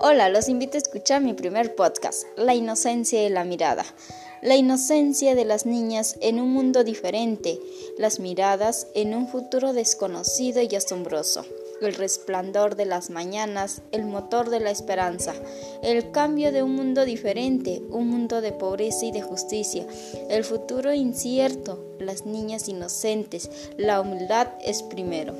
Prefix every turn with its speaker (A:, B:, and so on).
A: Hola, los invito a escuchar mi primer podcast, La inocencia de la mirada. La inocencia de las niñas en un mundo diferente, las miradas en un futuro desconocido y asombroso, el resplandor de las mañanas, el motor de la esperanza, el cambio de un mundo diferente, un mundo de pobreza y de justicia, el futuro incierto, las niñas inocentes, la humildad es primero.